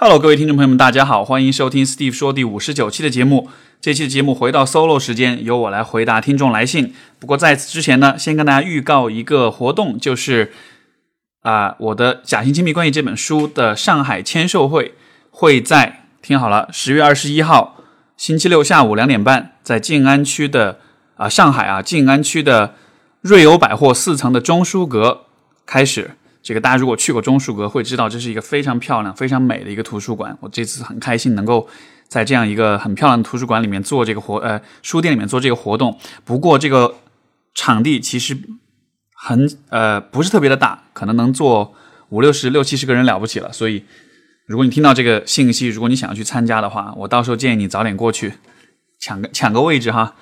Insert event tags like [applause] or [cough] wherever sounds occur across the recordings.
Hello，各位听众朋友们，大家好，欢迎收听 Steve 说第五十九期的节目。这期的节目回到 solo 时间，由我来回答听众来信。不过在此之前呢，先跟大家预告一个活动，就是啊、我的《假性亲密关系》这本书的上海签售会会在听好了，十月二十一号星期六下午两点半，在静安区的啊、上海啊静安区的瑞欧百货四层的中书阁开始。这个大家如果去过中书阁，会知道这是一个非常漂亮、非常美的一个图书馆。我这次很开心能够在这样一个很漂亮的图书馆里面做这个活，呃，书店里面做这个活动。不过这个场地其实很呃不是特别的大，可能能坐五六十、六七十个人了不起了。所以如果你听到这个信息，如果你想要去参加的话，我到时候建议你早点过去抢个抢个位置哈。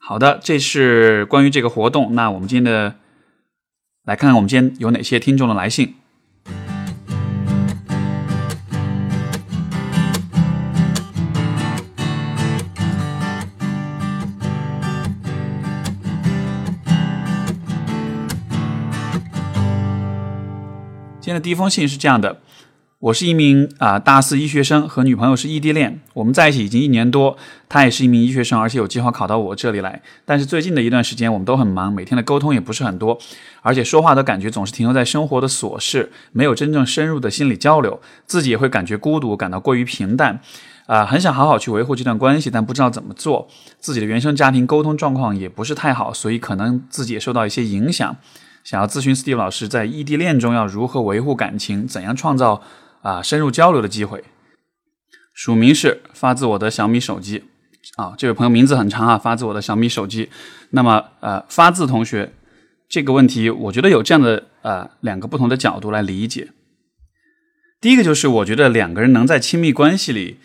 好的，这是关于这个活动。那我们今天的来看看我们今天有哪些听众的来信。今天的第一封信是这样的：我是一名啊、大四医学生，和女朋友是异地恋，我们在一起已经一年多。她也是一名医学生，而且有计划考到我这里来。但是最近的一段时间，我们都很忙，每天的沟通也不是很多，而且说话的感觉总是停留在生活的琐事，没有真正深入的心理交流。自己也会感觉孤独，感到过于平淡。啊、很想好好去维护这段关系，但不知道怎么做。自己的原生家庭沟通状况也不是太好，所以可能自己也受到一些影响。想要咨询 Steve 老师，在异地恋中要如何维护感情，怎样创造啊、深入交流的机会。署名是发自我的小米手机啊，这位朋友名字很长啊，发自我的小米手机。那么呃，发自同学这个问题，我觉得有这样的呃两个不同的角度来理解。第一个就是我觉得两个人能在亲密关系里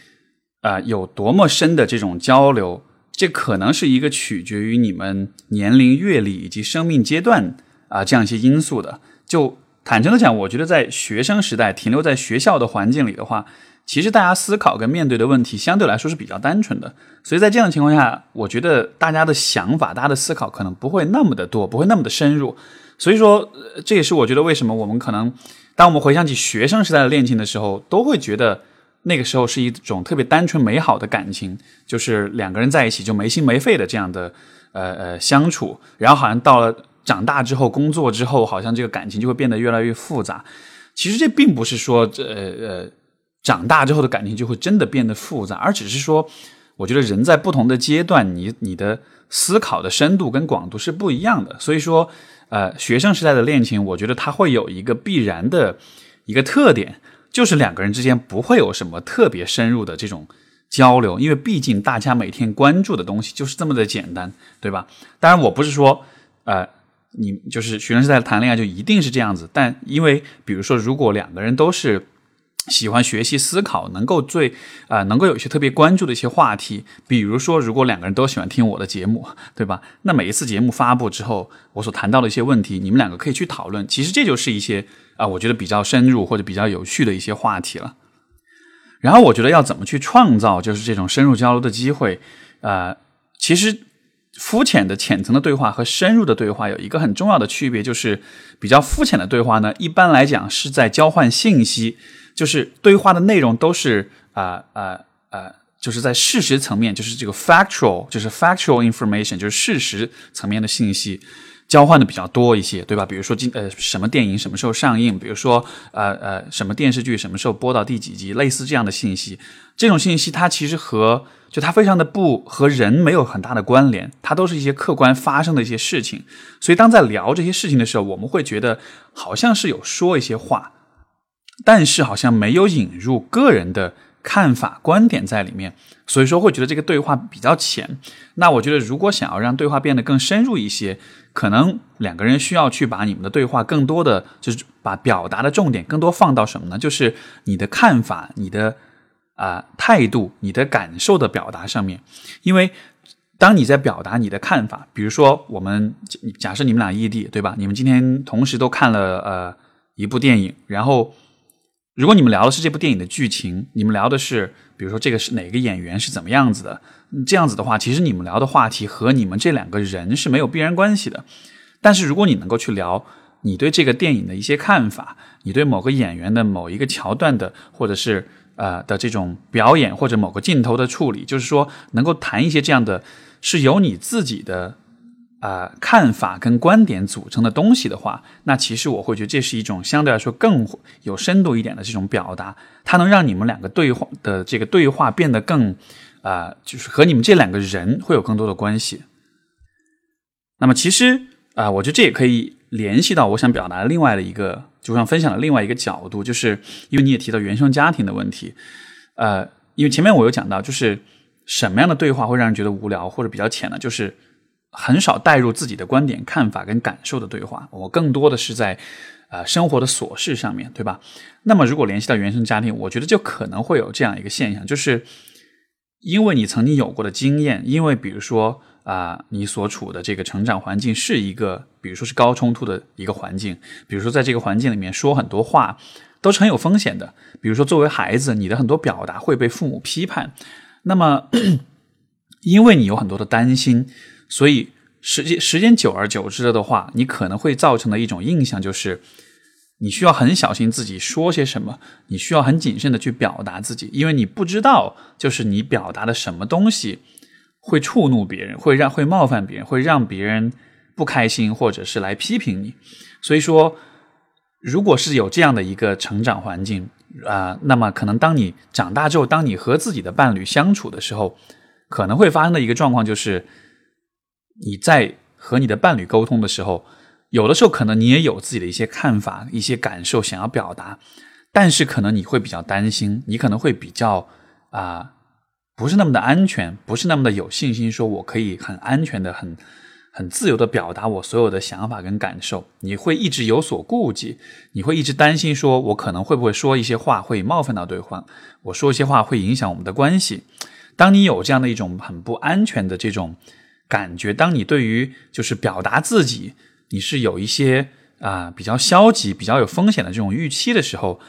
啊、有多么深的这种交流，这可能是一个取决于你们年龄、阅历以及生命阶段啊、这样一些因素的。就坦诚的讲，我觉得在学生时代停留在学校的环境里的话，其实大家思考跟面对的问题相对来说是比较单纯的。所以在这样的情况下，我觉得大家的想法、大家的思考可能不会那么的多，不会那么的深入。所以说，这也是我觉得为什么我们可能当我们回想起学生时代的恋情的时候，都会觉得那个时候是一种特别单纯美好的感情，就是两个人在一起就没心没肺的这样的呃呃相处，然后好像到了长大之后、工作之后，好像这个感情就会变得越来越复杂。其实这并不是说这呃呃长大之后的感情就会真的变得复杂，而只是说，我觉得人在不同的阶段，你你的思考的深度跟广度是不一样的。所以说，呃，学生时代的恋情，我觉得它会有一个必然的一个特点，就是两个人之间不会有什么特别深入的这种交流，因为毕竟大家每天关注的东西就是这么的简单，对吧？当然，我不是说，呃。你就是学生时代谈恋爱就一定是这样子，但因为比如说，如果两个人都是喜欢学习思考，能够最啊、能够有一些特别关注的一些话题，比如说，如果两个人都喜欢听我的节目，对吧？那每一次节目发布之后，我所谈到的一些问题，你们两个可以去讨论。其实这就是一些啊、我觉得比较深入或者比较有趣的一些话题了。然后我觉得要怎么去创造就是这种深入交流的机会，呃，其实肤浅的浅层的对话和深入的对话有一个很重要的区别，就是比较肤浅的对话呢，一般来讲是在交换信息，就是对话的内容都是啊啊啊，就是在事实层面，就是这个 factual，就是 factual information，就是事实层面的信息。交换的比较多一些，对吧？比如说今呃什么电影什么时候上映，比如说呃呃什么电视剧什么时候播到第几集，类似这样的信息。这种信息它其实和就它非常的不和人没有很大的关联，它都是一些客观发生的一些事情。所以当在聊这些事情的时候，我们会觉得好像是有说一些话，但是好像没有引入个人的看法、观点在里面，所以说会觉得这个对话比较浅。那我觉得，如果想要让对话变得更深入一些，可能两个人需要去把你们的对话更多的，就是把表达的重点更多放到什么呢？就是你的看法、你的啊、态度、你的感受的表达上面，因为。当你在表达你的看法，比如说我们假设你们俩异地，对吧？你们今天同时都看了呃一部电影，然后如果你们聊的是这部电影的剧情，你们聊的是比如说这个是哪个演员是怎么样子的，这样子的话，其实你们聊的话题和你们这两个人是没有必然关系的。但是如果你能够去聊你对这个电影的一些看法，你对某个演员的某一个桥段的，或者是呃的这种表演或者某个镜头的处理，就是说能够谈一些这样的，是由你自己的啊看法跟观点组成的东西的话，那其实我会觉得这是一种相对来说更有深度一点的这种表达，它能让你们两个对话的这个对话变得更啊，就是和你们这两个人会有更多的关系。那么其实啊，我觉得这也可以联系到我想表达的另外的一个。就像分享的另外一个角度，就是因为你也提到原生家庭的问题，呃，因为前面我有讲到，就是什么样的对话会让人觉得无聊或者比较浅呢？就是很少带入自己的观点、看法跟感受的对话，我更多的是在呃生活的琐事上面对吧？那么如果联系到原生家庭，我觉得就可能会有这样一个现象，就是因为你曾经有过的经验，因为比如说。啊，你所处的这个成长环境是一个，比如说是高冲突的一个环境，比如说在这个环境里面说很多话都是很有风险的。比如说作为孩子，你的很多表达会被父母批判，那么 [clears throat] 因为你有很多的担心，所以时间时间久而久之了的话，你可能会造成的一种印象就是，你需要很小心自己说些什么，你需要很谨慎的去表达自己，因为你不知道就是你表达的什么东西。会触怒别人，会让会冒犯别人，会让别人不开心，或者是来批评你。所以说，如果是有这样的一个成长环境啊，那么可能当你长大之后，当你和自己的伴侣相处的时候，可能会发生的一个状况就是，你在和你的伴侣沟通的时候，有的时候可能你也有自己的一些看法、一些感受想要表达，但是可能你会比较担心，你可能会比较啊。不是那么的安全，不是那么的有信心，说我可以很安全的、很很自由的表达我所有的想法跟感受。你会一直有所顾忌，你会一直担心，说我可能会不会说一些话会冒犯到对方，我说一些话会影响我们的关系。当你有这样的一种很不安全的这种感觉，当你对于就是表达自己，你是有一些啊比较消极、比较有风险的这种预期的时候，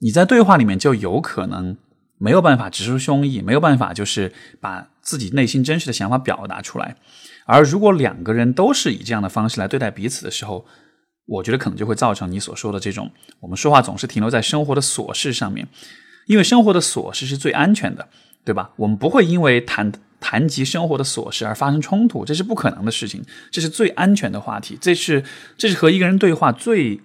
你在对话里面就有可能。没有办法直抒胸臆，没有办法就是把自己内心真实的想法表达出来。而如果两个人都是以这样的方式来对待彼此的时候，我觉得可能就会造成你所说的这种，我们说话总是停留在生活的琐事上面，因为生活的琐事是最安全的，对吧？我们不会因为谈谈及生活的琐事而发生冲突，这是不可能的事情，这是最安全的话题，这是这是和一个人对话最。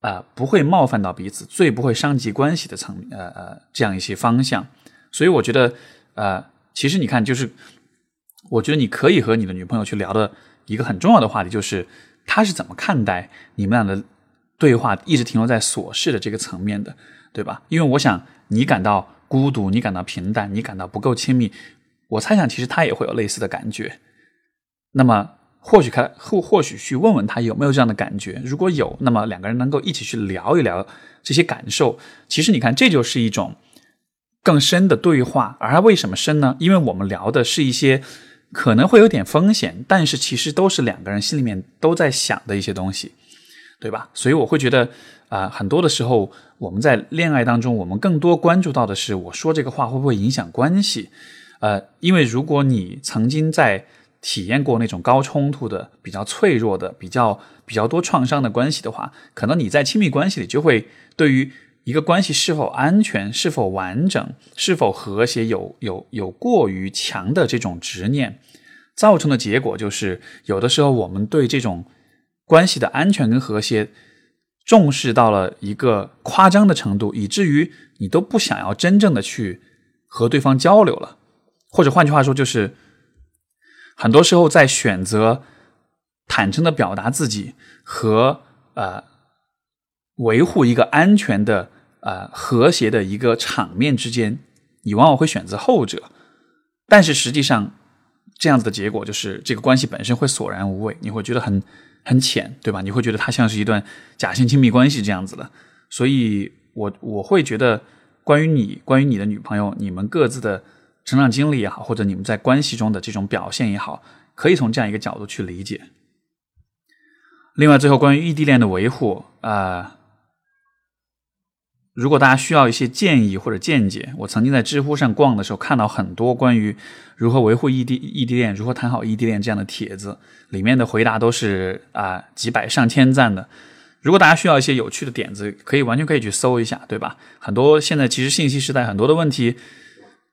啊，不会冒犯到彼此，最不会伤及关系的层呃呃这样一些方向，所以我觉得呃，其实你看，就是我觉得你可以和你的女朋友去聊的一个很重要的话题，就是她是怎么看待你们俩的对话一直停留在琐事的这个层面的，对吧？因为我想你感到孤独，你感到平淡，你感到不够亲密，我猜想其实她也会有类似的感觉。那么。或许开或或许去问问他有没有这样的感觉，如果有，那么两个人能够一起去聊一聊这些感受。其实你看，这就是一种更深的对话。而为什么深呢？因为我们聊的是一些可能会有点风险，但是其实都是两个人心里面都在想的一些东西，对吧？所以我会觉得啊，很多的时候我们在恋爱当中，我们更多关注到的是我说这个话会不会影响关系。呃，因为如果你曾经在体验过那种高冲突的、比较脆弱的、比较比较多创伤的关系的话，可能你在亲密关系里就会对于一个关系是否安全、是否完整、是否和谐有有有过于强的这种执念，造成的结果就是，有的时候我们对这种关系的安全跟和谐重视到了一个夸张的程度，以至于你都不想要真正的去和对方交流了，或者换句话说就是。很多时候，在选择坦诚的表达自己和呃维护一个安全的呃和谐的一个场面之间，你往往会选择后者。但是实际上，这样子的结果就是这个关系本身会索然无味，你会觉得很很浅，对吧？你会觉得它像是一段假性亲密关系这样子的。所以，我我会觉得，关于你，关于你的女朋友，你们各自的。成长经历也好，或者你们在关系中的这种表现也好，可以从这样一个角度去理解。另外，最后关于异地恋的维护啊，如果大家需要一些建议或者见解，我曾经在知乎上逛的时候看到很多关于如何维护异地异地恋、如何谈好异地恋这样的帖子，里面的回答都是啊几百上千赞的。如果大家需要一些有趣的点子，可以完全可以去搜一下，对吧？很多现在其实信息时代很多的问题，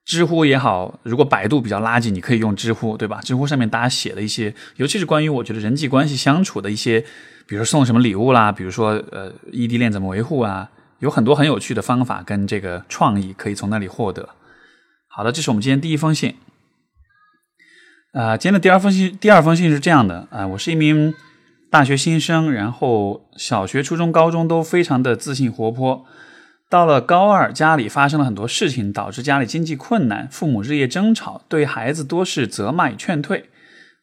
知乎也好，如果百度比较垃圾，你可以用知乎，对吧？知乎上面大家写的一些，尤其是关于我觉得人际关系相处的一些，比如说送什么礼物啦，比如说呃异地恋怎么维护啊，有很多很有趣的方法跟这个创意可以从那里获得。好的，这是我们今天第一封信。啊，今天的第二封信，第二封信是这样的啊，我是一名。大学新生，然后小学、初中、高中都非常的自信活泼。到了高二，家里发生了很多事情，导致家里经济困难，父母日夜争吵，对孩子多是责骂与劝退。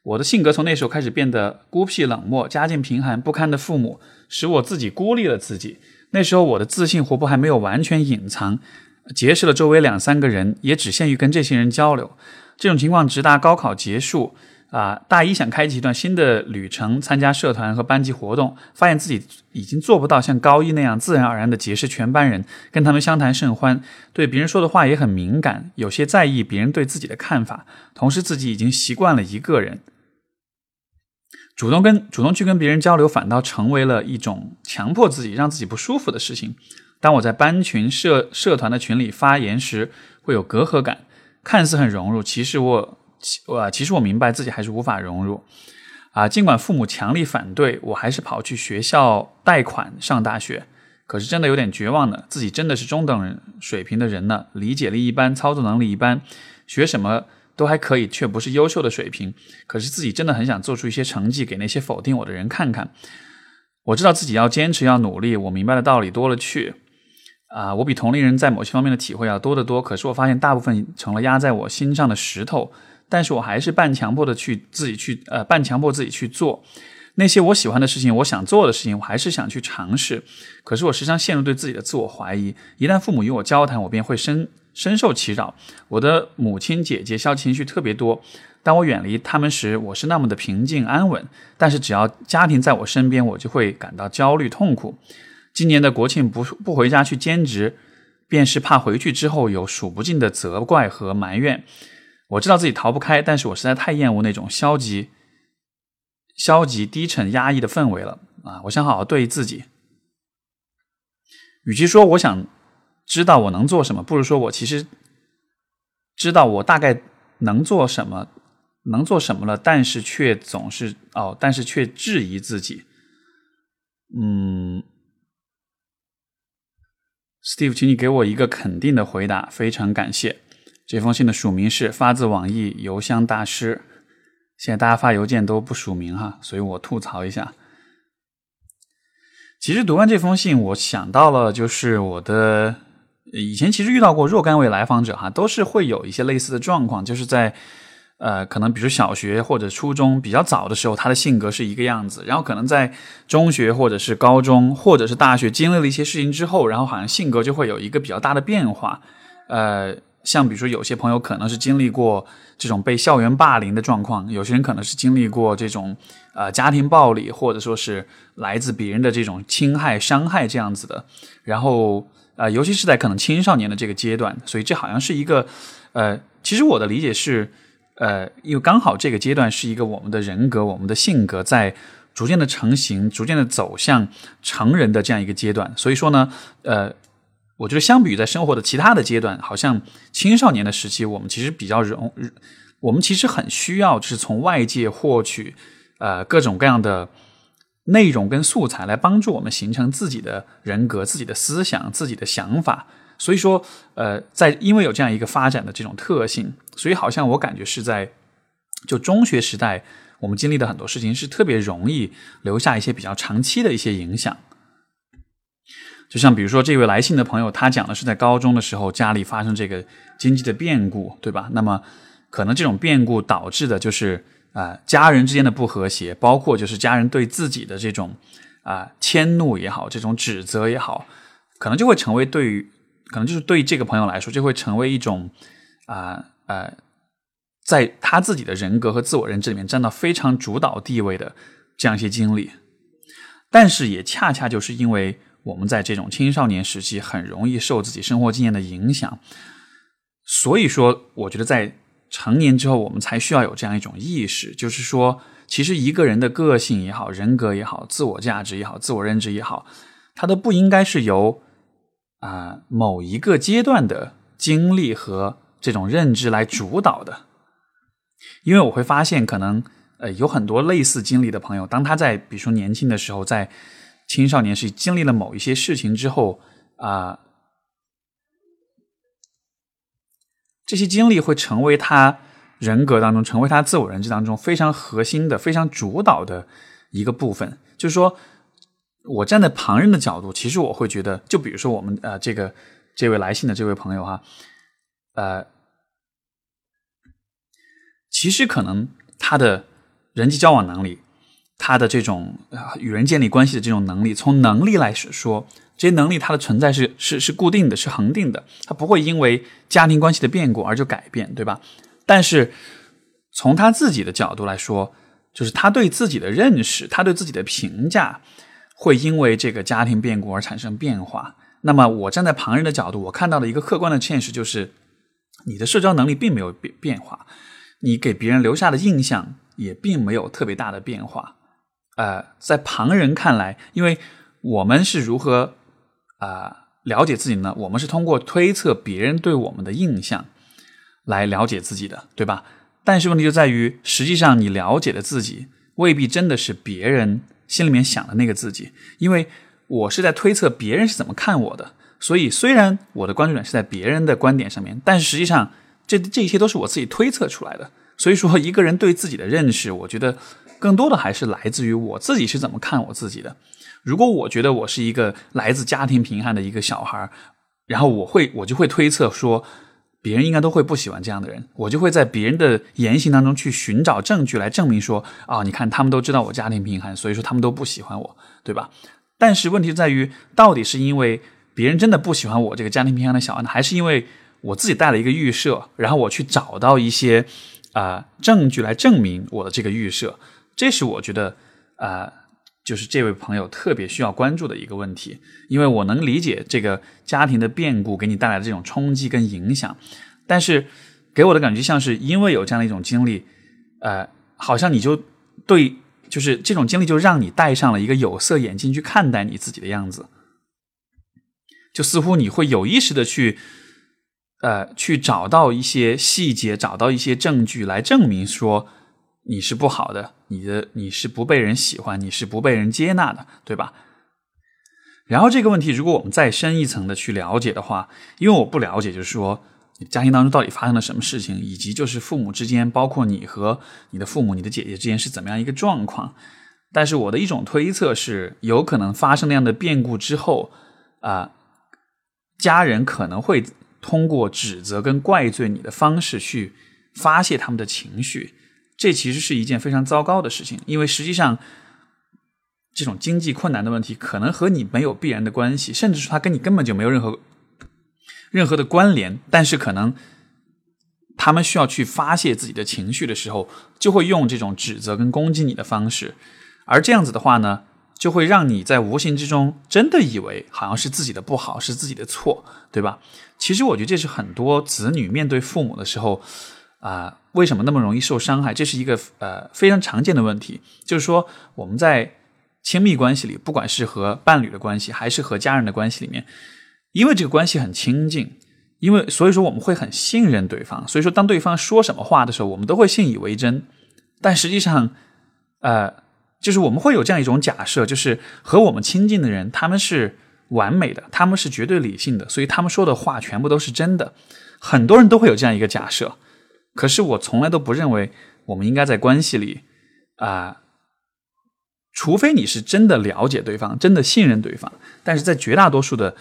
我的性格从那时候开始变得孤僻冷漠，家境贫寒不堪的父母使我自己孤立了自己。那时候我的自信活泼还没有完全隐藏，结识了周围两三个人，也只限于跟这些人交流。这种情况直达高考结束。啊，大一想开启一段新的旅程，参加社团和班级活动，发现自己已经做不到像高一那样自然而然的结识全班人，跟他们相谈甚欢，对别人说的话也很敏感，有些在意别人对自己的看法。同时，自己已经习惯了一个人，主动跟主动去跟别人交流，反倒成为了一种强迫自己、让自己不舒服的事情。当我在班群、社社团的群里发言时，会有隔阂感，看似很融入，其实我。我其实我明白自己还是无法融入，啊，尽管父母强力反对，我还是跑去学校贷款上大学。可是真的有点绝望的，自己真的是中等人水平的人呢，理解力一般，操作能力一般，学什么都还可以，却不是优秀的水平。可是自己真的很想做出一些成绩给那些否定我的人看看。我知道自己要坚持，要努力。我明白的道理多了去，啊，我比同龄人在某些方面的体会要多得多。可是我发现大部分成了压在我心上的石头。但是我还是半强迫的去自己去呃半强迫自己去做那些我喜欢的事情，我想做的事情，我还是想去尝试。可是我时常陷入对自己的自我怀疑。一旦父母与我交谈，我便会深深受其扰。我的母亲姐姐消极情绪特别多。当我远离他们时，我是那么的平静安稳。但是只要家庭在我身边，我就会感到焦虑痛苦。今年的国庆不不回家去兼职，便是怕回去之后有数不尽的责怪和埋怨。我知道自己逃不开，但是我实在太厌恶那种消极、消极、低沉、压抑的氛围了啊！我想好好对自己。与其说我想知道我能做什么，不如说我其实知道我大概能做什么，能做什么了，但是却总是哦，但是却质疑自己。嗯，Steve，请你给我一个肯定的回答，非常感谢。这封信的署名是发自网易邮箱大师。现在大家发邮件都不署名哈，所以我吐槽一下。其实读完这封信，我想到了，就是我的以前其实遇到过若干位来访者哈，都是会有一些类似的状况，就是在呃，可能比如小学或者初中比较早的时候，他的性格是一个样子，然后可能在中学或者是高中或者是大学经历了一些事情之后，然后好像性格就会有一个比较大的变化，呃。像比如说，有些朋友可能是经历过这种被校园霸凌的状况，有些人可能是经历过这种呃家庭暴力，或者说是来自别人的这种侵害、伤害这样子的。然后呃，尤其是在可能青少年的这个阶段，所以这好像是一个呃，其实我的理解是呃，因为刚好这个阶段是一个我们的人格、我们的性格在逐渐的成型、逐渐的走向成人的这样一个阶段。所以说呢，呃。我觉得，相比于在生活的其他的阶段，好像青少年的时期，我们其实比较容，我们其实很需要，就是从外界获取呃各种各样的内容跟素材，来帮助我们形成自己的人格、自己的思想、自己的想法。所以说，呃，在因为有这样一个发展的这种特性，所以好像我感觉是在就中学时代，我们经历的很多事情是特别容易留下一些比较长期的一些影响。就像比如说这位来信的朋友，他讲的是在高中的时候家里发生这个经济的变故，对吧？那么可能这种变故导致的就是啊家人之间的不和谐，包括就是家人对自己的这种啊迁怒也好，这种指责也好，可能就会成为对于可能就是对这个朋友来说，就会成为一种啊呃在他自己的人格和自我认知里面占到非常主导地位的这样一些经历，但是也恰恰就是因为。我们在这种青少年时期很容易受自己生活经验的影响，所以说，我觉得在成年之后，我们才需要有这样一种意识，就是说，其实一个人的个性也好、人格也好、自我价值也好、自我认知也好，它都不应该是由啊某一个阶段的经历和这种认知来主导的。因为我会发现，可能呃有很多类似经历的朋友，当他在比如说年轻的时候，在青少年是经历了某一些事情之后啊。这些经历会成为他人格当中，成为他自我认知当中非常核心的、非常主导的一个部分。就是说，我站在旁人的角度，其实我会觉得，就比如说我们呃，这个这位来信的这位朋友哈，呃，其实可能他的人际交往能力，他的这种与人建立关系的这种能力，从能力来说。这些能力它的存在是是是固定的，是恒定的，它不会因为家庭关系的变故而就改变，对吧？但是从他自己的角度来说，就是他对自己的认识，他对自己的评价会因为这个家庭变故而产生变化。那么我站在旁人的角度，我看到的一个客观的现实就是，你的社交能力并没有变变化，你给别人留下的印象也并没有特别大的变化。呃，在旁人看来，因为我们是如何。啊，了解自己呢？我们是通过推测别人对我们的印象来了解自己的，对吧？但是问题就在于，实际上你了解的自己未必真的是别人心里面想的那个自己，因为我是在推测别人是怎么看我的。所以，虽然我的关注点是在别人的观点上面，但是实际上这这一切都是我自己推测出来的。所以说，一个人对自己的认识，我觉得更多的还是来自于我自己是怎么看我自己的。如果我觉得我是一个来自家庭贫寒的一个小孩然后我会我就会推测说，别人应该都会不喜欢这样的人，我就会在别人的言行当中去寻找证据来证明说，啊，你看他们都知道我家庭贫寒，所以说他们都不喜欢我，对吧？但是问题在于，到底是因为别人真的不喜欢我这个家庭贫寒的小孩呢，还是因为我自己带了一个预设，然后我去找到一些啊证据来证明我的这个预设？这是我觉得啊。就是这位朋友特别需要关注的一个问题，因为我能理解这个家庭的变故给你带来的这种冲击跟影响，但是给我的感觉像是因为有这样的一种经历，呃，好像你就对，就是这种经历就让你戴上了一个有色眼镜去看待你自己的样子，就似乎你会有意识的去，呃，去找到一些细节，找到一些证据来证明说。你是不好的，你的你是不被人喜欢，你是不被人接纳的，对吧？然后这个问题，如果我们再深一层的去了解的话，因为我不了解，就是说你家庭当中到底发生了什么事情，以及就是父母之间，包括你和你的父母、你的姐姐之间是怎么样一个状况。但是我的一种推测是，有可能发生那样的变故之后，啊，家人可能会通过指责跟怪罪你的方式去发泄他们的情绪。这其实是一件非常糟糕的事情，因为实际上，这种经济困难的问题可能和你没有必然的关系，甚至是他跟你根本就没有任何任何的关联。但是可能他们需要去发泄自己的情绪的时候，就会用这种指责跟攻击你的方式，而这样子的话呢，就会让你在无形之中真的以为好像是自己的不好，是自己的错，对吧？其实我觉得这是很多子女面对父母的时候。啊，为什么那么容易受伤害？这是一个呃非常常见的问题。就是说，我们在亲密关系里，不管是和伴侣的关系，还是和家人的关系里面，因为这个关系很亲近，因为所以说我们会很信任对方。所以说，当对方说什么话的时候，我们都会信以为真。但实际上，呃，就是我们会有这样一种假设，就是和我们亲近的人，他们是完美的，他们是绝对理性的，所以他们说的话全部都是真的。很多人都会有这样一个假设。可是我从来都不认为我们应该在关系里啊，除非你是真的了解对方，真的信任对方。但是在绝大多数的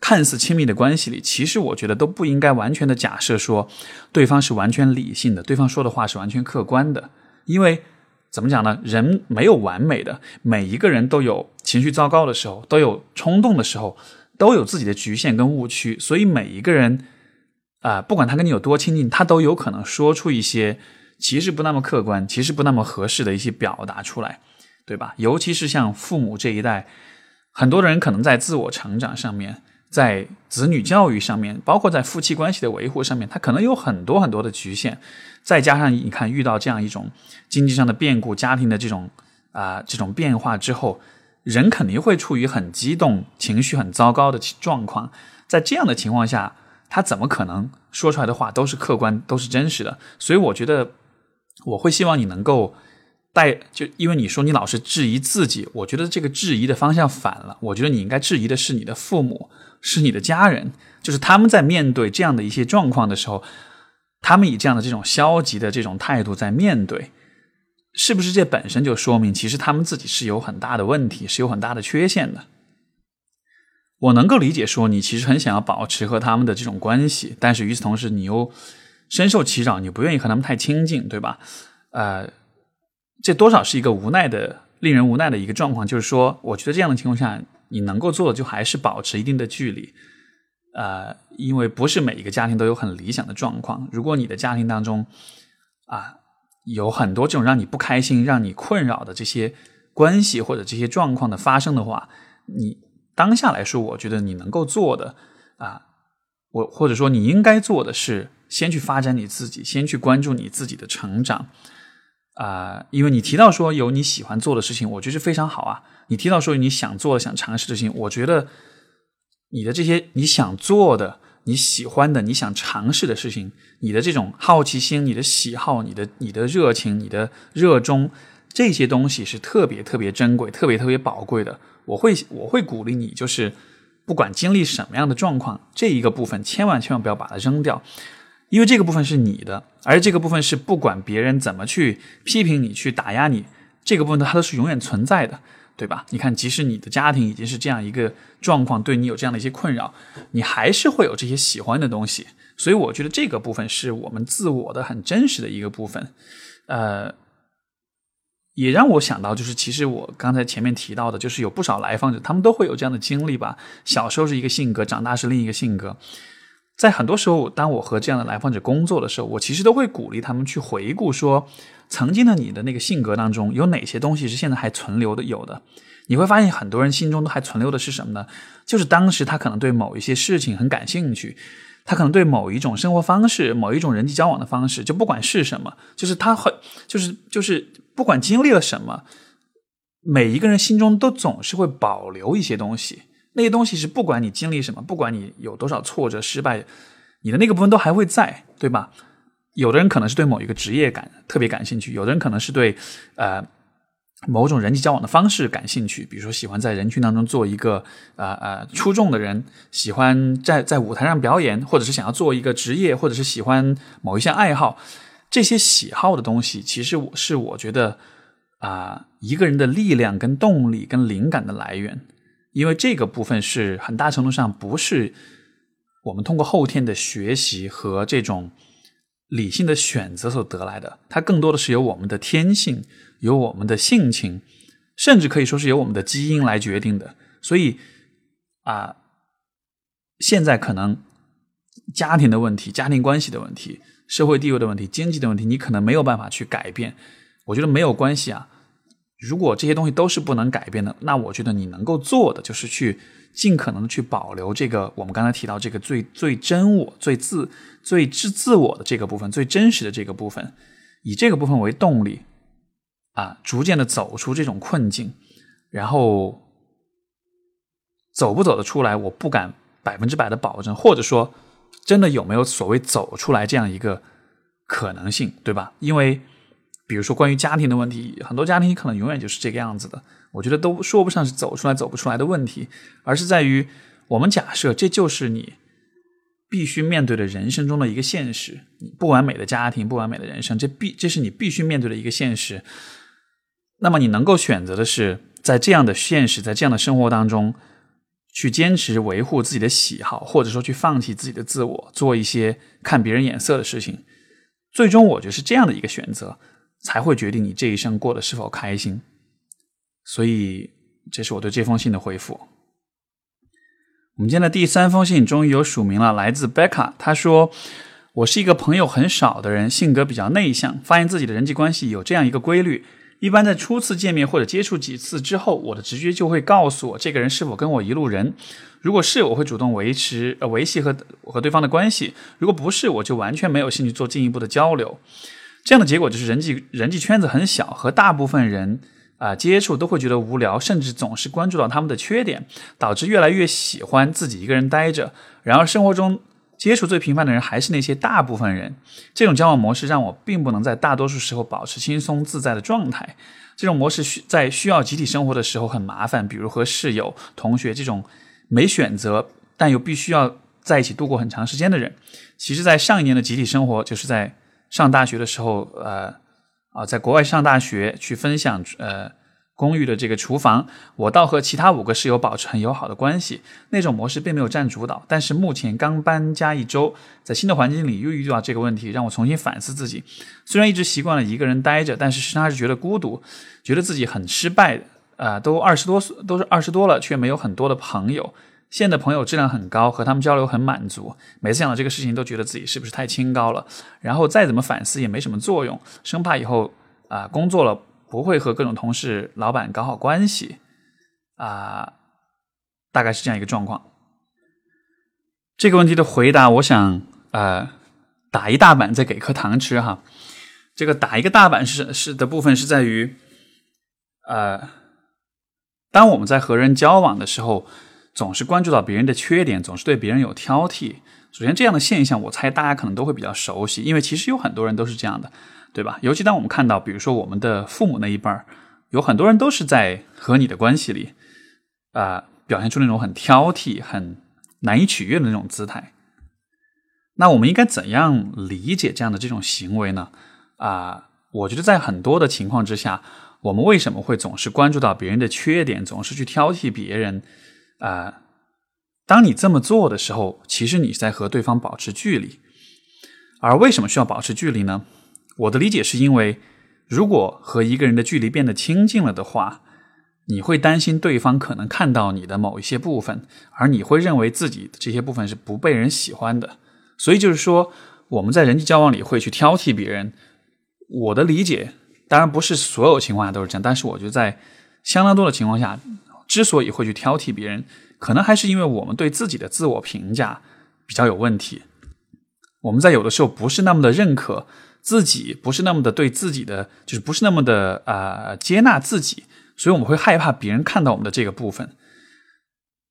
看似亲密的关系里，其实我觉得都不应该完全的假设说对方是完全理性的，对方说的话是完全客观的。因为怎么讲呢？人没有完美的，每一个人都有情绪糟糕的时候，都有冲动的时候，都有自己的局限跟误区。所以每一个人。啊，不管他跟你有多亲近，他都有可能说出一些其实不那么客观、其实不那么合适的一些表达出来，对吧？尤其是像父母这一代，很多人可能在自我成长上面在子女教育上面，包括在夫妻关系的维护上面，他可能有很多很多的局限。再加上你看，遇到这样一种经济上的变故、家庭的这种啊这种变化之后，人肯定会处于很激动、情绪很糟糕的状况。在这样的情况下，他怎么可能说出来的话都是客观、都是真实的？所以，我觉得我会希望你能够带，就因为你说你老是质疑自己，我觉得这个质疑的方向反了。我觉得你应该质疑的是你的父母。是你的家人，就是他们在面对这样的一些状况的时候，他们以这样的这种消极的这种态度在面对，是不是这本身就说明其实他们自己是有很大的问题，是有很大的缺陷的？我能够理解说你其实很想要保持和他们的这种关系，但是与此同时你又深受其扰，你不愿意和他们太亲近，对吧？呃，这多少是一个无奈的、令人无奈的一个状况。就是说，我觉得这样的情况下。你能够做的就还是保持一定的距离，呃，因为不是每一个家庭都有很理想的状况。如果你的家庭当中啊有很多这种让你不开心、让你困扰的这些关系或者这些状况的发生的话，你当下来说，我觉得你能够做的啊，我或者说你应该做的是先去发展你自己，先去关注你自己的成长。啊，因为你提到说有你喜欢做的事情，我觉得非常好啊。你提到说你想做、想尝试的事情，我觉得你的这些你想做的、你喜欢的、你想尝试的事情，你的这种好奇心、你的喜好、你的你的热情、你的热衷，这些东西是特别特别珍贵、特别特别宝贵的。我会我会鼓励你，就是不管经历什么样的状况，这一个部分千万千万不要把它扔掉。因为这个部分是你的，而这个部分是不管别人怎么去批评你、去打压你，这个部分它都是永远存在的，对吧？你看，即使你的家庭已经是这样一个状况，对你有这样的一些困扰，你还是会有这些喜欢的东西。所以，我觉得这个部分是我们自我的很真实的一个部分。呃，也让我想到，就是其实我刚才前面提到的，就是有不少来访者，他们都会有这样的经历吧。小时候是一个性格，长大是另一个性格。在很多时候，当我和这样的来访者工作的时候，我其实都会鼓励他们去回顾说，曾经的你的那个性格当中有哪些东西是现在还存留的有的。你会发现，很多人心中都还存留的是什么呢？就是当时他可能对某一些事情很感兴趣，他可能对某一种生活方式、某一种人际交往的方式，就不管是什么，就是他很就是就是不管经历了什么，每一个人心中都总是会保留一些东西。那些东西是不管你经历什么，不管你有多少挫折、失败，你的那个部分都还会在，对吧？有的人可能是对某一个职业感特别感兴趣，有的人可能是对呃某种人际交往的方式感兴趣，比如说喜欢在人群当中做一个呃呃出众的人，喜欢在在舞台上表演，或者是想要做一个职业，或者是喜欢某一项爱好，这些喜好的东西，其实我是我觉得啊一个人的力量、跟动力、跟灵感的来源。因为这个部分是很大程度上不是我们通过后天的学习和这种理性的选择所得来的，它更多的是由我们的天性、由我们的性情，甚至可以说是由我们的基因来决定的。所以啊，现在可能家庭的问题、家庭关系的问题、社会地位的问题、经济的问题，你可能没有办法去改变。我觉得没有关系啊。如果这些东西都是不能改变的，那我觉得你能够做的就是去尽可能的去保留这个我们刚才提到这个最最真我、最自、最自自我的这个部分、最真实的这个部分，以这个部分为动力，啊，逐渐的走出这种困境，然后走不走得出来，我不敢百分之百的保证，或者说真的有没有所谓走出来这样一个可能性，对吧？因为。比如说，关于家庭的问题，很多家庭可能永远就是这个样子的。我觉得都说不上是走出来走不出来的问题，而是在于我们假设这就是你必须面对的人生中的一个现实。不完美的家庭，不完美的人生，这必这是你必须面对的一个现实。那么你能够选择的是，在这样的现实，在这样的生活当中，去坚持维护自己的喜好，或者说去放弃自己的自我，做一些看别人眼色的事情。最终，我觉得是这样的一个选择。才会决定你这一生过得是否开心，所以这是我对这封信的回复。我们今天的第三封信终于有署名了，来自贝卡。他说：“我是一个朋友很少的人，性格比较内向，发现自己的人际关系有这样一个规律：一般在初次见面或者接触几次之后，我的直觉就会告诉我这个人是否跟我一路人。如果是，我会主动维持呃维系和和对方的关系；如果不是，我就完全没有兴趣做进一步的交流。这样的结果就是人际人际圈子很小，和大部分人啊接触都会觉得无聊，甚至总是关注到他们的缺点，导致越来越喜欢自己一个人待着。然而生活中接触最频繁的人还是那些大部分人。这种交往模式让我并不能在大多数时候保持轻松自在的状态。这种模式需在需要集体生活的时候很麻烦，比如和室友、同学这种没选择但又必须要在一起度过很长时间的人。其实，在上一年的集体生活，就是在上大学的时候，呃，啊，在国外上大学去分享，呃。公寓的这个厨房，我倒和其他五个室友保持很友好的关系。那种模式并没有占主导，但是目前刚搬家一周，在新的环境里又遇到这个问题，让我重新反思自己。虽然一直习惯了一个人待着，但是时常还是觉得孤独，觉得自己很失败。啊，都二十多岁，都是二十多了，却没有很多的朋友。现在的朋友质量很高，和他们交流很满足。每次想到这个事情，都觉得自己是不是太清高了？然后再怎么反思也没什么作用，生怕以后啊工作了。不会和各种同事、老板搞好关系，啊，大概是这样一个状况。这个问题的回答，我想，呃，打一大板再给颗糖吃哈。这个打一个大板是是的部分是在于，呃，当我们在和人交往的时候，总是关注到别人的缺点，总是对别人有挑剔。首先，这样的现象，我猜大家可能都会比较熟悉，因为其实有很多人都是这样的。对吧？尤其当我们看到，比如说我们的父母那一辈儿，有很多人都是在和你的关系里，啊，表现出那种很挑剔、很难以取悦的那种姿态。那我们应该怎样理解这样的这种行为呢？啊，我觉得在很多的情况之下，我们为什么会总是关注到别人的缺点，总是去挑剔别人？啊，当你这么做的时候，其实你在和对方保持距离。而为什么需要保持距离呢？我的理解是因为，如果和一个人的距离变得亲近了的话，你会担心对方可能看到你的某一些部分，而你会认为自己这些部分是不被人喜欢的。所以就是说，我们在人际交往里会去挑剔别人。我的理解，当然不是所有情况下都是这样，但是我觉得在相当多的情况下，之所以会去挑剔别人，可能还是因为我们对自己的自我评价比较有问题。我们在有的时候不是那么的认可。自己不是那么的对自己的，就是不是那么的啊接纳自己，所以我们会害怕别人看到我们的这个部分。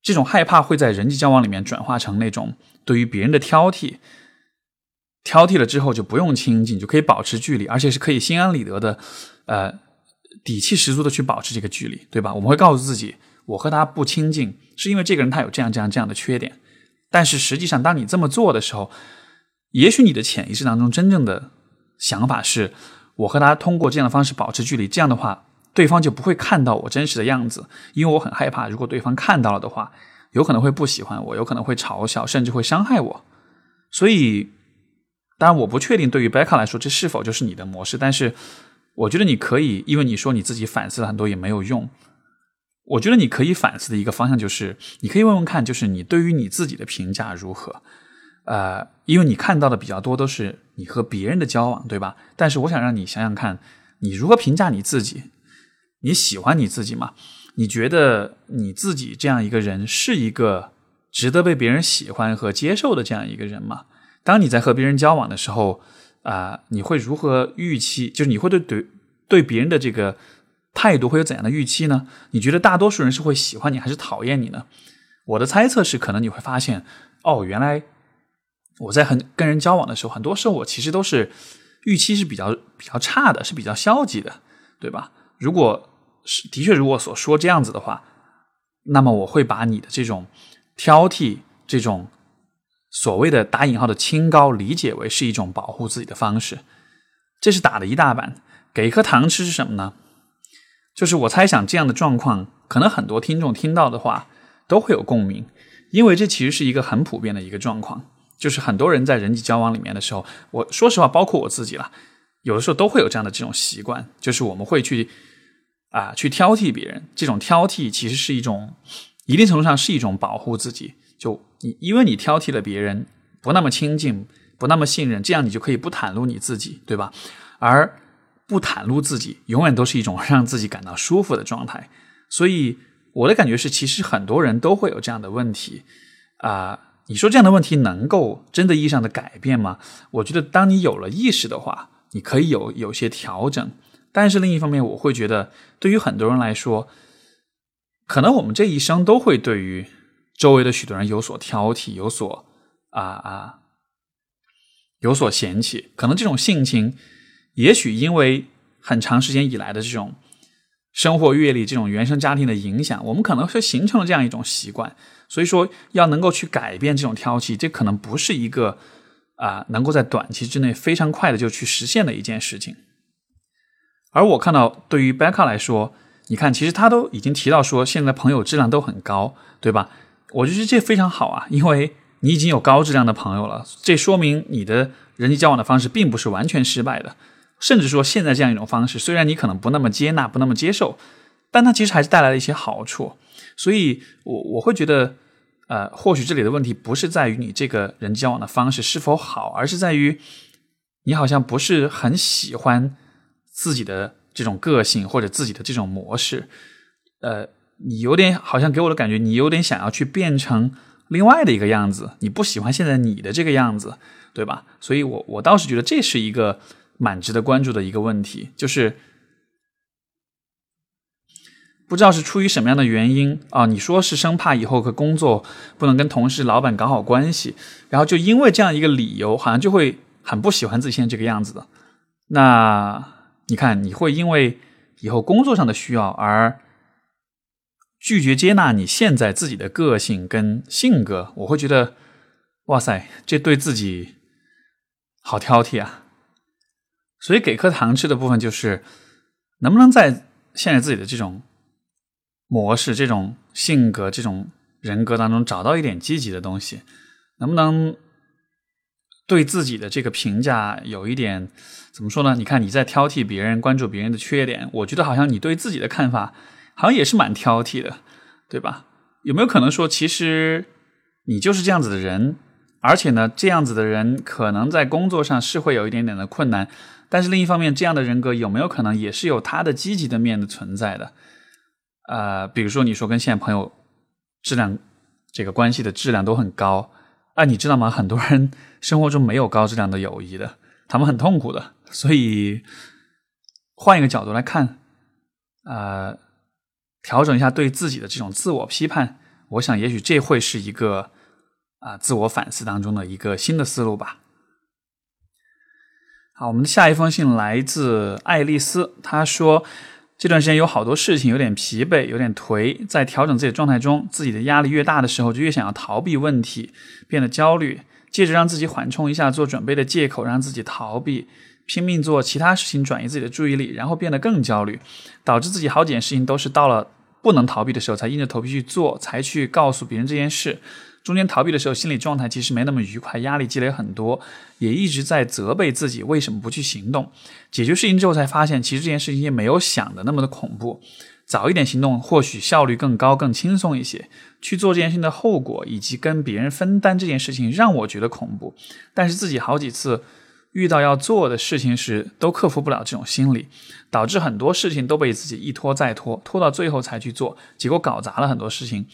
这种害怕会在人际交往里面转化成那种对于别人的挑剔，挑剔了之后就不用亲近，就可以保持距离，而且是可以心安理得的，呃，底气十足的去保持这个距离，对吧？我们会告诉自己，我和他不亲近，是因为这个人他有这样这样这样的缺点。但是实际上，当你这么做的时候，也许你的潜意识当中真正的。想法是，我和他通过这样的方式保持距离，这样的话，对方就不会看到我真实的样子，因为我很害怕，如果对方看到了的话，有可能会不喜欢我，有可能会嘲笑，甚至会伤害我。所以，当然我不确定对于贝卡来说，这是否就是你的模式，但是我觉得你可以，因为你说你自己反思了很多也没有用，我觉得你可以反思的一个方向就是，你可以问问看，就是你对于你自己的评价如何。呃，因为你看到的比较多都是你和别人的交往，对吧？但是我想让你想想看，你如何评价你自己？你喜欢你自己吗？你觉得你自己这样一个人是一个值得被别人喜欢和接受的这样一个人吗？当你在和别人交往的时候，啊，你会如何预期？就是你会对对对别人的这个态度会有怎样的预期呢？你觉得大多数人是会喜欢你还是讨厌你呢？我的猜测是，可能你会发现，哦，原来。我在很跟人交往的时候，很多时候我其实都是预期是比较比较差的，是比较消极的，对吧？如果是的确如我所说这样子的话，那么我会把你的这种挑剔、这种所谓的打引号的清高，理解为是一种保护自己的方式。这是打的一大板，给一颗糖吃是什么呢？就是我猜想这样的状况，可能很多听众听到的话都会有共鸣，因为这其实是一个很普遍的一个状况。就是很多人在人际交往里面的时候，我说实话，包括我自己了，有的时候都会有这样的这种习惯，就是我们会去啊去挑剔别人。这种挑剔其实是一种一定程度上是一种保护自己。就你因为你挑剔了别人，不那么亲近，不那么信任，这样你就可以不袒露你自己，对吧？而不袒露自己，永远都是一种让自己感到舒服的状态。所以我的感觉是，其实很多人都会有这样的问题啊。你说这样的问题能够真的意义上的改变吗？我觉得，当你有了意识的话，你可以有有些调整。但是另一方面，我会觉得，对于很多人来说，可能我们这一生都会对于周围的许多人有所挑剔，有所啊啊，有所嫌弃。可能这种性情，也许因为很长时间以来的这种生活阅历、这种原生家庭的影响，我们可能会形成了这样一种习惯。所以说，要能够去改变这种挑剔，这可能不是一个啊能够在短期之内非常快的就去实现的一件事情。而我看到，对于 Becca 来说，你看，其实他都已经提到说，现在朋友质量都很高，对吧？我觉得这非常好啊，因为你已经有高质量的朋友了，这说明你的人际交往的方式并不是完全失败的，甚至说现在这样一种方式，虽然你可能不那么接纳、不那么接受，但它其实还是带来了一些好处。所以，我我会觉得，呃，或许这里的问题不是在于你这个人际交往的方式是否好，而是在于你好像不是很喜欢。自己的这种个性或者自己的这种模式，呃，你有点好像给我的感觉，你有点想要去变成另外的一个样子，你不喜欢现在你的这个样子，对吧？所以，我我倒是觉得这是一个蛮值得关注的一个问题，就是不知道是出于什么样的原因啊？你说是生怕以后和工作不能跟同事、老板搞好关系，然后就因为这样一个理由，好像就会很不喜欢自己现在这个样子的，那。你看，你会因为以后工作上的需要而拒绝接纳你现在自己的个性跟性格，我会觉得，哇塞，这对自己好挑剔啊！所以给颗糖吃的部分就是，能不能在现在自己的这种模式、这种性格、这种人格当中找到一点积极的东西？能不能？对自己的这个评价有一点怎么说呢？你看你在挑剔别人，关注别人的缺点，我觉得好像你对自己的看法好像也是蛮挑剔的，对吧？有没有可能说，其实你就是这样子的人，而且呢，这样子的人可能在工作上是会有一点点的困难，但是另一方面，这样的人格有没有可能也是有他的积极的面的存在的？呃，比如说你说跟现在朋友质量这个关系的质量都很高。啊，你知道吗？很多人生活中没有高质量的友谊的，他们很痛苦的。所以换一个角度来看，呃，调整一下对自己的这种自我批判，我想也许这会是一个啊自我反思当中的一个新的思路吧。好，我们的下一封信来自爱丽丝，她说。这段时间有好多事情，有点疲惫，有点颓。在调整自己的状态中，自己的压力越大的时候，就越想要逃避问题，变得焦虑，借着让自己缓冲一下做准备的借口，让自己逃避，拼命做其他事情转移自己的注意力，然后变得更焦虑，导致自己好几件事情都是到了不能逃避的时候才硬着头皮去做，才去告诉别人这件事。中间逃避的时候，心理状态其实没那么愉快，压力积累很多，也一直在责备自己为什么不去行动。解决事情之后才发现，其实这件事情也没有想的那么的恐怖。早一点行动，或许效率更高、更轻松一些。去做这件事情的后果以及跟别人分担这件事情，让我觉得恐怖。但是自己好几次遇到要做的事情时，都克服不了这种心理，导致很多事情都被自己一拖再拖，拖到最后才去做，结果搞砸了很多事情。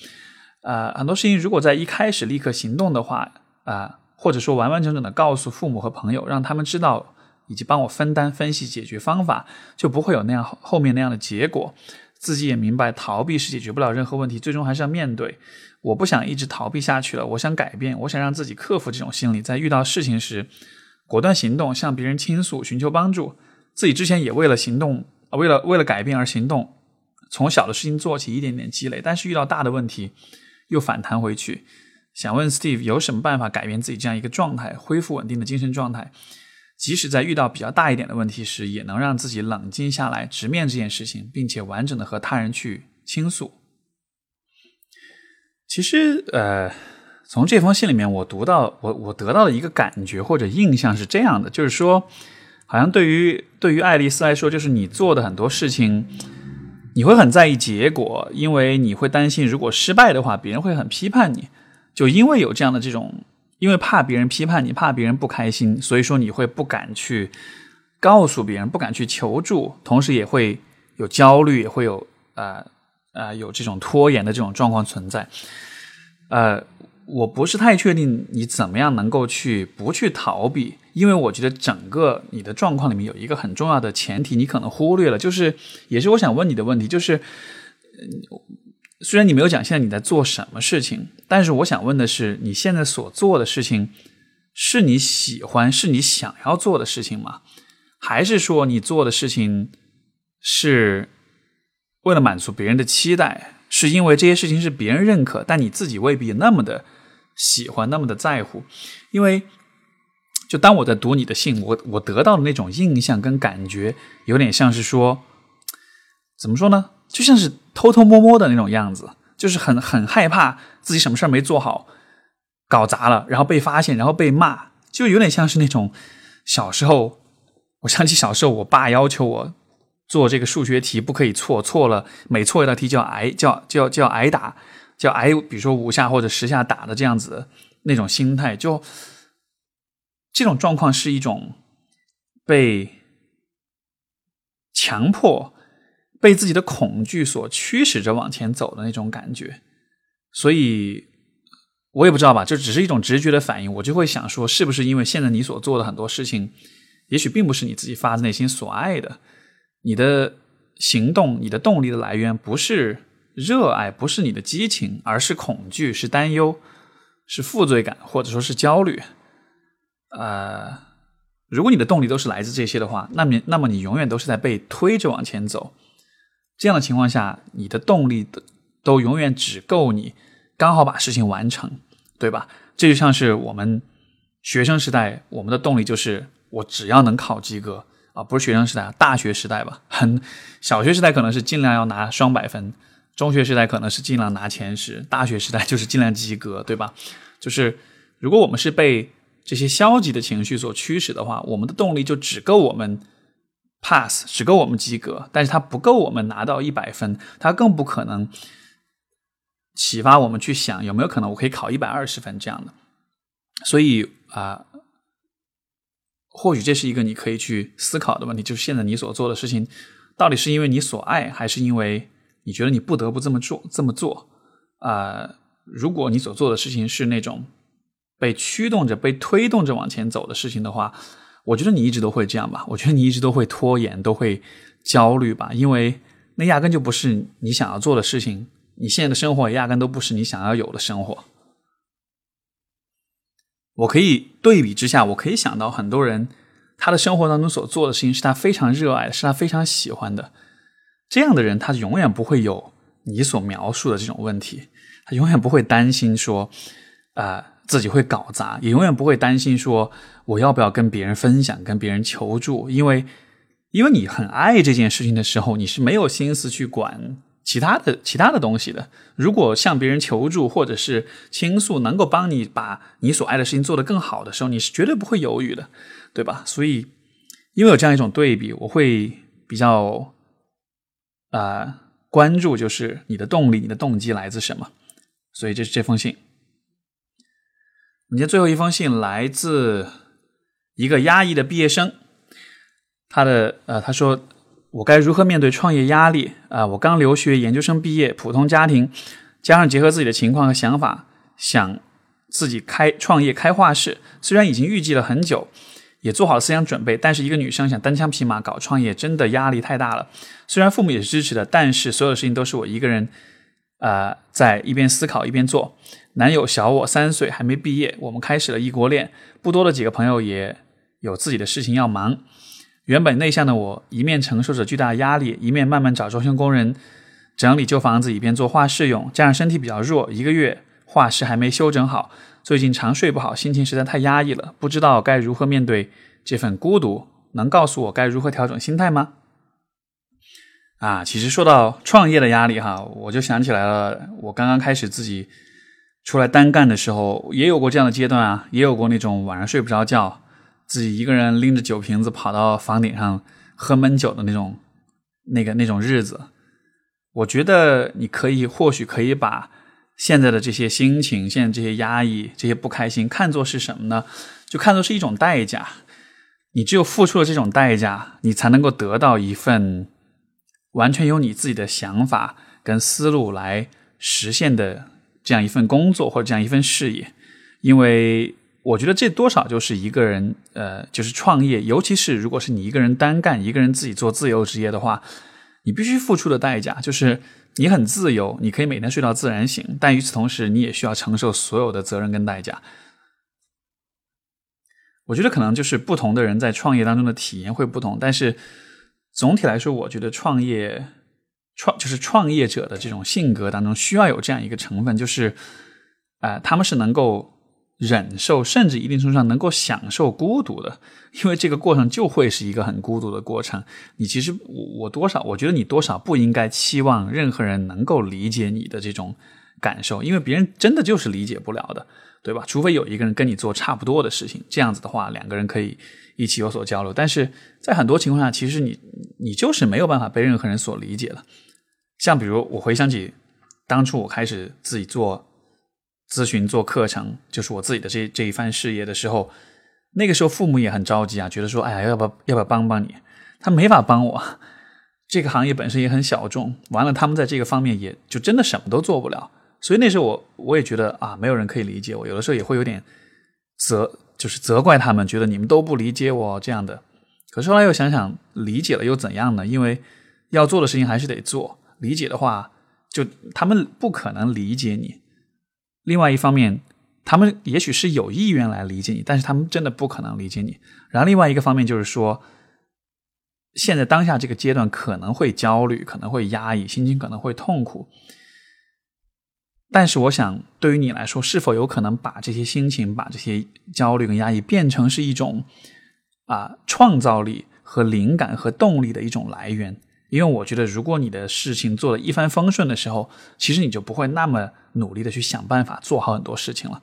呃，很多事情如果在一开始立刻行动的话，啊，或者说完完整整的告诉父母和朋友，让他们知道以及帮我分担分析解决方法，就不会有那样后面那样的结果。自己也明白，逃避是解决不了任何问题，最终还是要面对。我不想一直逃避下去了，我想改变，我想让自己克服这种心理，在遇到事情时果断行动，向别人倾诉，寻求帮助。自己之前也为了行动，为了为了改变而行动，从小的事情做起，一点点积累，但是遇到大的问题。又反弹回去，想问 Steve 有什么办法改变自己这样一个状态，恢复稳定的精神状态，即使在遇到比较大一点的问题时，也能让自己冷静下来，直面这件事情，并且完整的和他人去倾诉。其实，呃，从这封信里面，我读到我我得到的一个感觉或者印象是这样的，就是说，好像对于对于爱丽丝来说，就是你做的很多事情。你会很在意结果，因为你会担心，如果失败的话，别人会很批判你。就因为有这样的这种，因为怕别人批判你，怕别人不开心，所以说你会不敢去告诉别人，不敢去求助，同时也会有焦虑，也会有呃啊有这种拖延的这种状况存在。呃，我不是太确定你怎么样能够去不去逃避，因为我觉得整个你的状况里面有一个很重要的前提，你可能忽略了，就是也是我想问你的问题，就是虽然你没有讲现在你在做什么事情，但是我想问的是，你现在所做的事情是你喜欢、是你想要做的事情吗？还是说你做的事情是为了满足别人的期待？是因为这些事情是别人认可，但你自己未必那么的喜欢，那么的在乎。因为，就当我在读你的信，我我得到的那种印象跟感觉，有点像是说，怎么说呢？就像是偷偷摸摸的那种样子，就是很很害怕自己什么事儿没做好，搞砸了，然后被发现，然后被骂，就有点像是那种小时候，我想起小时候我爸要求我。做这个数学题不可以错，错了每错一道题就要挨，叫叫叫挨打，叫挨，比如说五下或者十下打的这样子那种心态，就这种状况是一种被强迫、被自己的恐惧所驱使着往前走的那种感觉，所以我也不知道吧，就只是一种直觉的反应，我就会想说，是不是因为现在你所做的很多事情，也许并不是你自己发自内心所爱的。你的行动，你的动力的来源不是热爱，不是你的激情，而是恐惧，是担忧，是负罪感，或者说是焦虑。呃，如果你的动力都是来自这些的话，那么那么你永远都是在被推着往前走。这样的情况下，你的动力都都永远只够你刚好把事情完成，对吧？这就像是我们学生时代，我们的动力就是我只要能考及格。啊，不是学生时代，大学时代吧。很，小学时代可能是尽量要拿双百分，中学时代可能是尽量拿前十，大学时代就是尽量及格，对吧？就是如果我们是被这些消极的情绪所驱使的话，我们的动力就只够我们 pass，只够我们及格，但是它不够我们拿到一百分，它更不可能启发我们去想有没有可能我可以考一百二十分这样的。所以啊。或许这是一个你可以去思考的问题，就是现在你所做的事情，到底是因为你所爱，还是因为你觉得你不得不这么做？这么做啊？如果你所做的事情是那种被驱动着、被推动着往前走的事情的话，我觉得你一直都会这样吧。我觉得你一直都会拖延，都会焦虑吧，因为那压根就不是你想要做的事情。你现在的生活也压根都不是你想要有的生活。我可以对比之下，我可以想到很多人，他的生活当中所做的事情是他非常热爱的，是他非常喜欢的。这样的人，他永远不会有你所描述的这种问题，他永远不会担心说，啊，自己会搞砸，也永远不会担心说，我要不要跟别人分享，跟别人求助，因为，因为你很爱这件事情的时候，你是没有心思去管。其他的其他的东西的，如果向别人求助或者是倾诉，能够帮你把你所爱的事情做得更好的时候，你是绝对不会犹豫的，对吧？所以，因为有这样一种对比，我会比较啊关注，就是你的动力、你的动机来自什么。所以，这是这封信。你的最后一封信来自一个压抑的毕业生，他的呃，他说。我该如何面对创业压力啊？我刚留学，研究生毕业，普通家庭，加上结合自己的情况和想法，想自己开创业开画室。虽然已经预计了很久，也做好了思想准备，但是一个女生想单枪匹马搞创业，真的压力太大了。虽然父母也是支持的，但是所有事情都是我一个人啊，在一边思考一边做。男友小我三岁，还没毕业，我们开始了异国恋。不多的几个朋友也有自己的事情要忙。原本内向的我，一面承受着巨大压力，一面慢慢找装修工人整理旧房子，以便做画室用。加上身体比较弱，一个月画室还没修整好。最近常睡不好，心情实在太压抑了，不知道该如何面对这份孤独。能告诉我该如何调整心态吗？啊，其实说到创业的压力哈，我就想起来了，我刚刚开始自己出来单干的时候，也有过这样的阶段啊，也有过那种晚上睡不着觉。自己一个人拎着酒瓶子跑到房顶上喝闷酒的那种，那个那种日子，我觉得你可以或许可以把现在的这些心情、现在这些压抑、这些不开心看作是什么呢？就看作是一种代价。你只有付出了这种代价，你才能够得到一份完全由你自己的想法跟思路来实现的这样一份工作或者这样一份事业，因为我觉得这多少就是一个人呃，就是创业，尤其是如果是你一个人单干，一个人自己做自由职业的话，你必须付出的代价就是你很自由，你可以每天睡到自然醒，但与此同时，你也需要承受所有的责任跟代价。我觉得可能就是不同的人在创业当中的体验会不同，但是总体来说，我觉得创业创就是创业者的这种性格当中需要有这样一个成分，就是呃，他们是能够。忍受，甚至一定程度上能够享受孤独的，因为这个过程就会是一个很孤独的过程。你其实，我我多少，我觉得你多少不应该期望任何人能够理解你的这种感受，因为别人真的就是理解不了的，对吧？除非有一个人跟你做差不多的事情，这样子的话，两个人可以一起有所交流。但是在很多情况下，其实你你就是没有办法被任何人所理解的。像比如，我回想起当初我开始自己做。咨询做课程就是我自己的这这一番事业的时候，那个时候父母也很着急啊，觉得说，哎呀，要不要要不要帮帮你？他没法帮我，这个行业本身也很小众，完了他们在这个方面也就真的什么都做不了。所以那时候我我也觉得啊，没有人可以理解我，有的时候也会有点责，就是责怪他们，觉得你们都不理解我这样的。可是后来又想想，理解了又怎样呢？因为要做的事情还是得做，理解的话，就他们不可能理解你。另外一方面，他们也许是有意愿来理解你，但是他们真的不可能理解你。然后另外一个方面就是说，现在当下这个阶段可能会焦虑，可能会压抑，心情可能会痛苦。但是我想，对于你来说，是否有可能把这些心情、把这些焦虑跟压抑变成是一种啊创造力和灵感和动力的一种来源？因为我觉得，如果你的事情做的一帆风顺的时候，其实你就不会那么努力的去想办法做好很多事情了。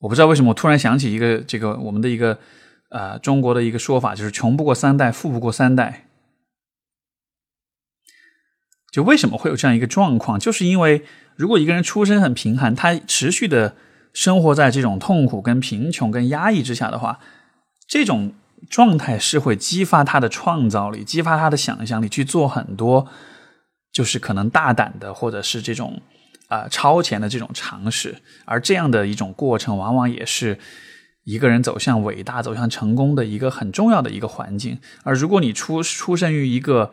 我不知道为什么，我突然想起一个这个我们的一个呃中国的一个说法，就是“穷不过三代，富不过三代”。就为什么会有这样一个状况？就是因为如果一个人出身很贫寒，他持续的生活在这种痛苦、跟贫穷、跟压抑之下的话，这种。状态是会激发他的创造力，激发他的想象力，去做很多就是可能大胆的，或者是这种啊超前的这种尝试。而这样的一种过程，往往也是一个人走向伟大、走向成功的一个很重要的一个环境。而如果你出出生于一个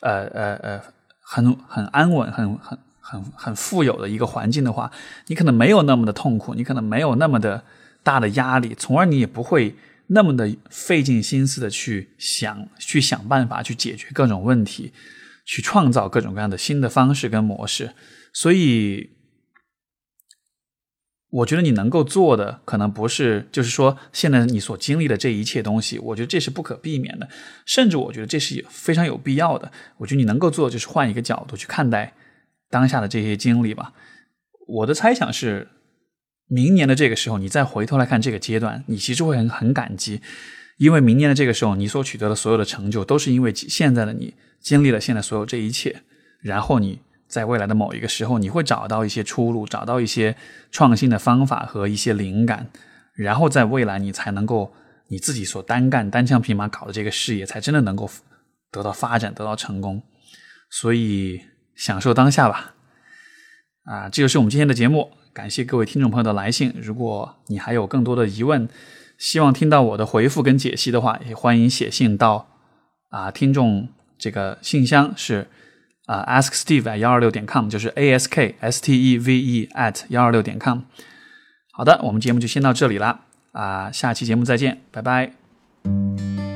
呃呃呃很很安稳、很很很很富有的一个环境的话，你可能没有那么的痛苦，你可能没有那么的大的压力，从而你也不会。那么的费尽心思的去想、去想办法、去解决各种问题，去创造各种各样的新的方式跟模式。所以，我觉得你能够做的，可能不是就是说现在你所经历的这一切东西。我觉得这是不可避免的，甚至我觉得这是非常有必要的。我觉得你能够做，就是换一个角度去看待当下的这些经历吧。我的猜想是。明年的这个时候，你再回头来看这个阶段，你其实会很很感激，因为明年的这个时候，你所取得的所有的成就，都是因为现在的你经历了现在所有这一切，然后你在未来的某一个时候，你会找到一些出路，找到一些创新的方法和一些灵感，然后在未来你才能够你自己所单干单枪匹马搞的这个事业，才真的能够得到发展，得到成功。所以享受当下吧，啊，这就是我们今天的节目。感谢各位听众朋友的来信。如果你还有更多的疑问，希望听到我的回复跟解析的话，也欢迎写信到啊听众这个信箱是啊 asksteve@ 幺二六点 com，就是 a s k s t e v e at 幺二六点 com。好的，我们节目就先到这里啦啊，下期节目再见，拜拜。